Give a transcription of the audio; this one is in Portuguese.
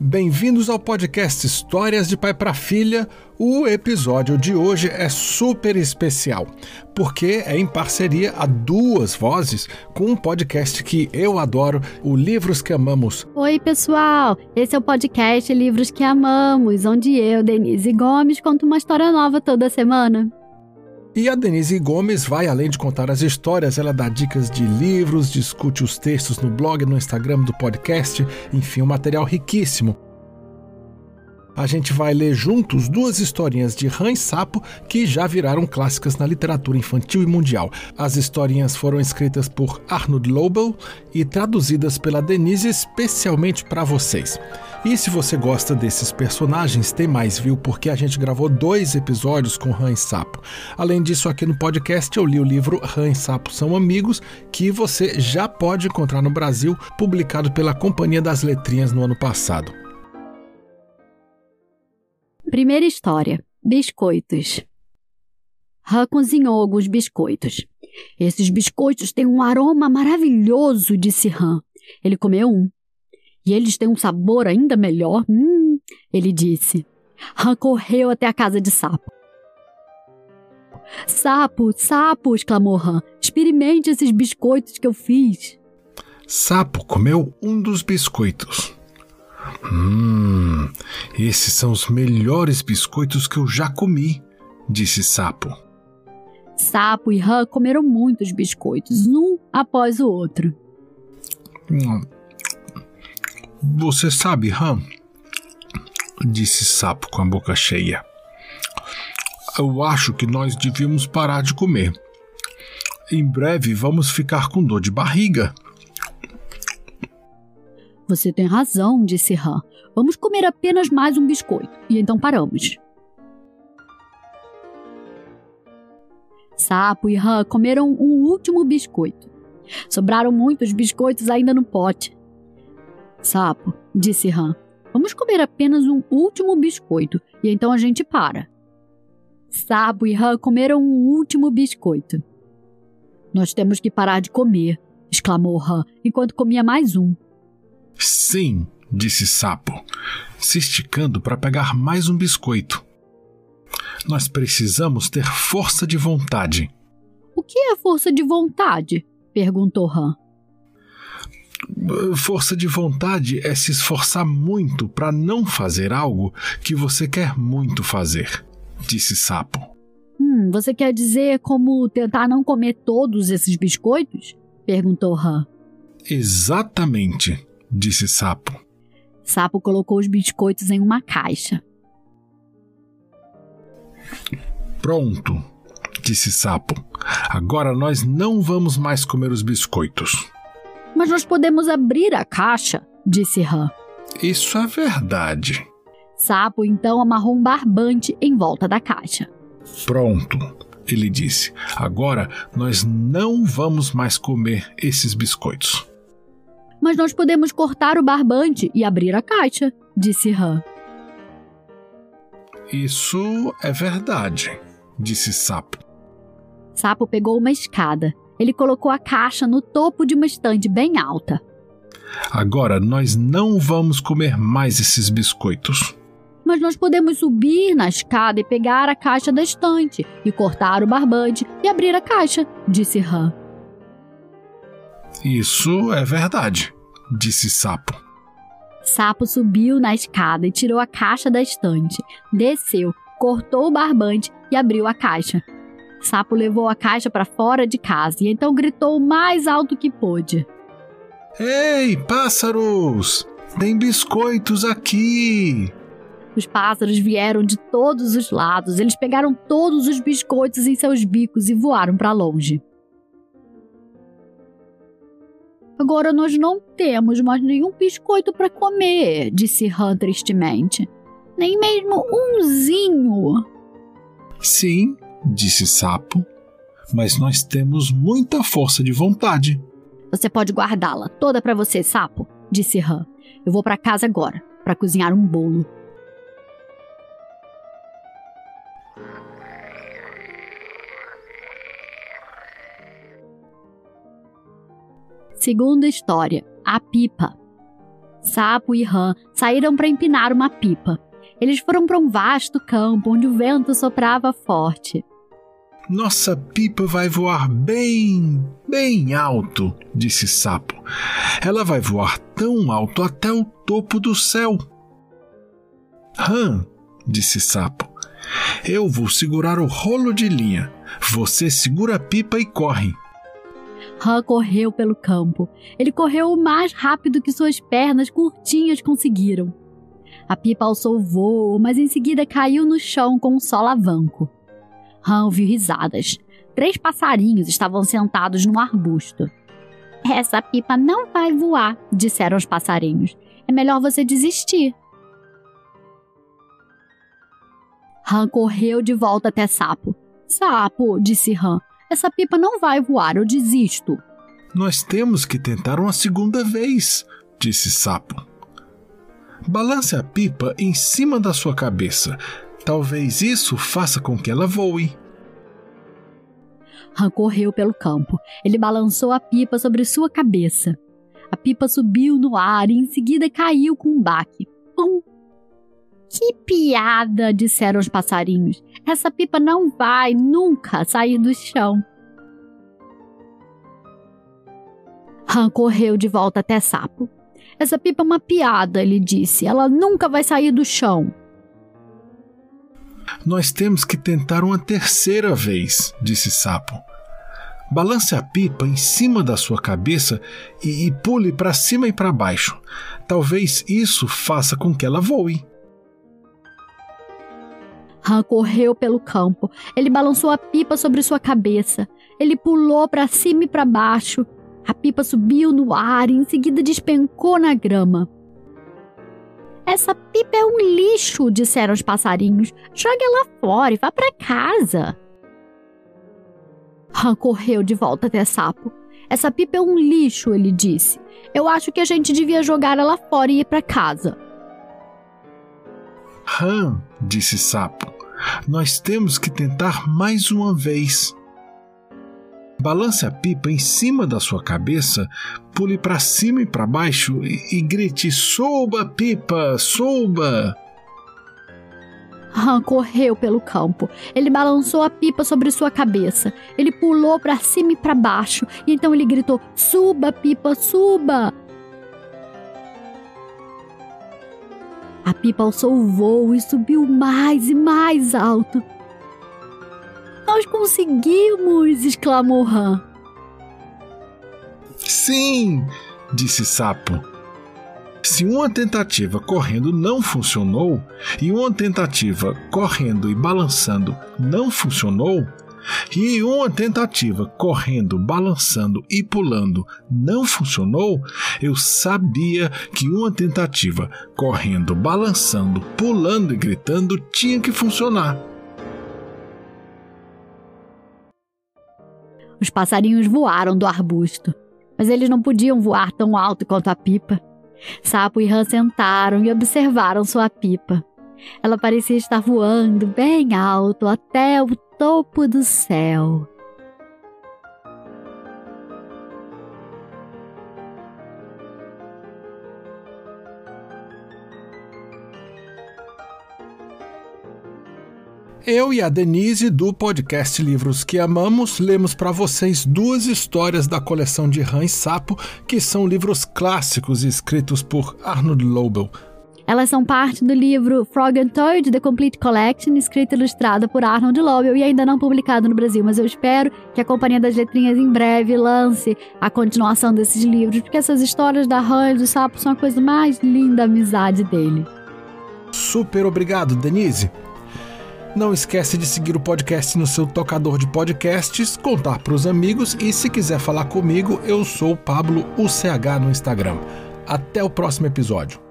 Bem-vindos ao podcast Histórias de Pai para Filha. O episódio de hoje é super especial, porque é em parceria a duas vozes com um podcast que eu adoro, o Livros que Amamos. Oi, pessoal! Esse é o podcast Livros que Amamos, onde eu, Denise Gomes, conto uma história nova toda semana. E a Denise Gomes vai, além de contar as histórias, ela dá dicas de livros, discute os textos no blog, no Instagram do podcast, enfim, um material riquíssimo. A gente vai ler juntos duas historinhas de Rã e Sapo que já viraram clássicas na literatura infantil e mundial. As historinhas foram escritas por Arnold Lobel e traduzidas pela Denise especialmente para vocês. E se você gosta desses personagens, tem mais, viu? Porque a gente gravou dois episódios com Rã e Sapo. Além disso, aqui no podcast eu li o livro Rã e Sapo São Amigos, que você já pode encontrar no Brasil, publicado pela Companhia das Letrinhas no ano passado. Primeira história: Biscoitos. Han cozinhou alguns biscoitos. Esses biscoitos têm um aroma maravilhoso, disse Han. Ele comeu um. E eles têm um sabor ainda melhor. Hum, ele disse. Han correu até a casa de Sapo. Sapo, sapo, exclamou Han. Experimente esses biscoitos que eu fiz. Sapo comeu um dos biscoitos. Hum, esses são os melhores biscoitos que eu já comi, disse Sapo. Sapo e Han comeram muitos biscoitos, um após o outro. Hum, você sabe, Han? Disse Sapo com a boca cheia. Eu acho que nós devíamos parar de comer. Em breve vamos ficar com dor de barriga. Você tem razão, disse Han. Vamos comer apenas mais um biscoito e então paramos. Sapo e Han comeram um último biscoito. Sobraram muitos biscoitos ainda no pote. Sapo, disse Han, vamos comer apenas um último biscoito e então a gente para. Sapo e Han comeram um último biscoito. Nós temos que parar de comer, exclamou Han enquanto comia mais um. Sim, disse Sapo, se esticando para pegar mais um biscoito. Nós precisamos ter força de vontade. O que é força de vontade? perguntou Han. Força de vontade é se esforçar muito para não fazer algo que você quer muito fazer, disse Sapo. Hum, você quer dizer como tentar não comer todos esses biscoitos? perguntou Han. Exatamente, disse Sapo. Sapo colocou os biscoitos em uma caixa. Pronto, disse Sapo. Agora nós não vamos mais comer os biscoitos. Mas nós podemos abrir a caixa, disse Han. Isso é verdade. Sapo então amarrou um barbante em volta da caixa. Pronto, ele disse. Agora nós não vamos mais comer esses biscoitos. Mas nós podemos cortar o barbante e abrir a caixa, disse Han. Isso é verdade, disse Sapo. Sapo pegou uma escada ele colocou a caixa no topo de uma estande bem alta. Agora nós não vamos comer mais esses biscoitos. Mas nós podemos subir na escada e pegar a caixa da estante, e cortar o barbante e abrir a caixa, disse Han. Isso é verdade, disse Sapo. Sapo subiu na escada e tirou a caixa da estante, desceu, cortou o barbante e abriu a caixa. Sapo levou a caixa para fora de casa e então gritou o mais alto que pôde: Ei, pássaros! Tem biscoitos aqui! Os pássaros vieram de todos os lados. Eles pegaram todos os biscoitos em seus bicos e voaram para longe. Agora nós não temos mais nenhum biscoito para comer, disse Han tristemente. Nem mesmo umzinho. Sim, disse Sapo, mas nós temos muita força de vontade. Você pode guardá-la toda para você, Sapo, disse Han. Eu vou para casa agora para cozinhar um bolo. Segunda história: A Pipa. Sapo e Rã saíram para empinar uma pipa. Eles foram para um vasto campo onde o vento soprava forte. Nossa pipa vai voar bem, bem alto, disse Sapo. Ela vai voar tão alto até o topo do céu. Rã, disse Sapo. Eu vou segurar o rolo de linha. Você segura a pipa e corre. Han correu pelo campo. Ele correu o mais rápido que suas pernas curtinhas conseguiram. A pipa alçou o voo, mas em seguida caiu no chão com um solavanco. Han ouviu risadas. Três passarinhos estavam sentados num arbusto. Essa pipa não vai voar, disseram os passarinhos. É melhor você desistir. Han correu de volta até Sapo. Sapo, disse Han, essa pipa não vai voar, eu desisto. Nós temos que tentar uma segunda vez, disse Sapo. Balance a pipa em cima da sua cabeça. Talvez isso faça com que ela voe. Han correu pelo campo. Ele balançou a pipa sobre sua cabeça. A pipa subiu no ar e em seguida caiu com um baque. Pum! Que piada! disseram os passarinhos. Essa pipa não vai nunca sair do chão. Han correu de volta até Sapo. Essa pipa é uma piada, ele disse. Ela nunca vai sair do chão. Nós temos que tentar uma terceira vez, disse Sapo. Balance a pipa em cima da sua cabeça e, e pule para cima e para baixo. Talvez isso faça com que ela voe. Han correu pelo campo. Ele balançou a pipa sobre sua cabeça. Ele pulou para cima e para baixo. A pipa subiu no ar e em seguida despencou na grama. Essa pipa é um lixo, disseram os passarinhos. Jogue ela fora e vá para casa. Han correu de volta até Sapo. Essa pipa é um lixo, ele disse. Eu acho que a gente devia jogar ela fora e ir para casa. Han, disse Sapo, nós temos que tentar mais uma vez. Balance a pipa em cima da sua cabeça, pule para cima e para baixo e, e grite: Suba, pipa, suba! Han correu pelo campo. Ele balançou a pipa sobre sua cabeça. Ele pulou para cima e para baixo. E então ele gritou: Suba, pipa, suba! Pipa alçou o voo e subiu mais e mais alto. Nós conseguimos! exclamou Han. Sim! disse Sapo. Se uma tentativa correndo não funcionou e uma tentativa correndo e balançando não funcionou, e uma tentativa correndo, balançando e pulando não funcionou, eu sabia que uma tentativa correndo, balançando, pulando e gritando tinha que funcionar. Os passarinhos voaram do arbusto, mas eles não podiam voar tão alto quanto a pipa. Sapo e Rã sentaram e observaram sua pipa. Ela parecia estar voando bem alto até o topo do céu. Eu e a Denise, do podcast Livros que Amamos, lemos para vocês duas histórias da coleção de Rãs Sapo, que são livros clássicos escritos por Arnold Lobel. Elas são parte do livro Frog and Toad, The Complete Collection, escrito e ilustrado por Arnold Lobel e ainda não publicado no Brasil, mas eu espero que a Companhia das Letrinhas em breve lance a continuação desses livros, porque essas histórias da Rã e do Sapo são a coisa mais linda da amizade dele. Super obrigado, Denise. Não esquece de seguir o podcast no seu tocador de podcasts, contar para os amigos e se quiser falar comigo, eu sou Pablo UCH no Instagram. Até o próximo episódio.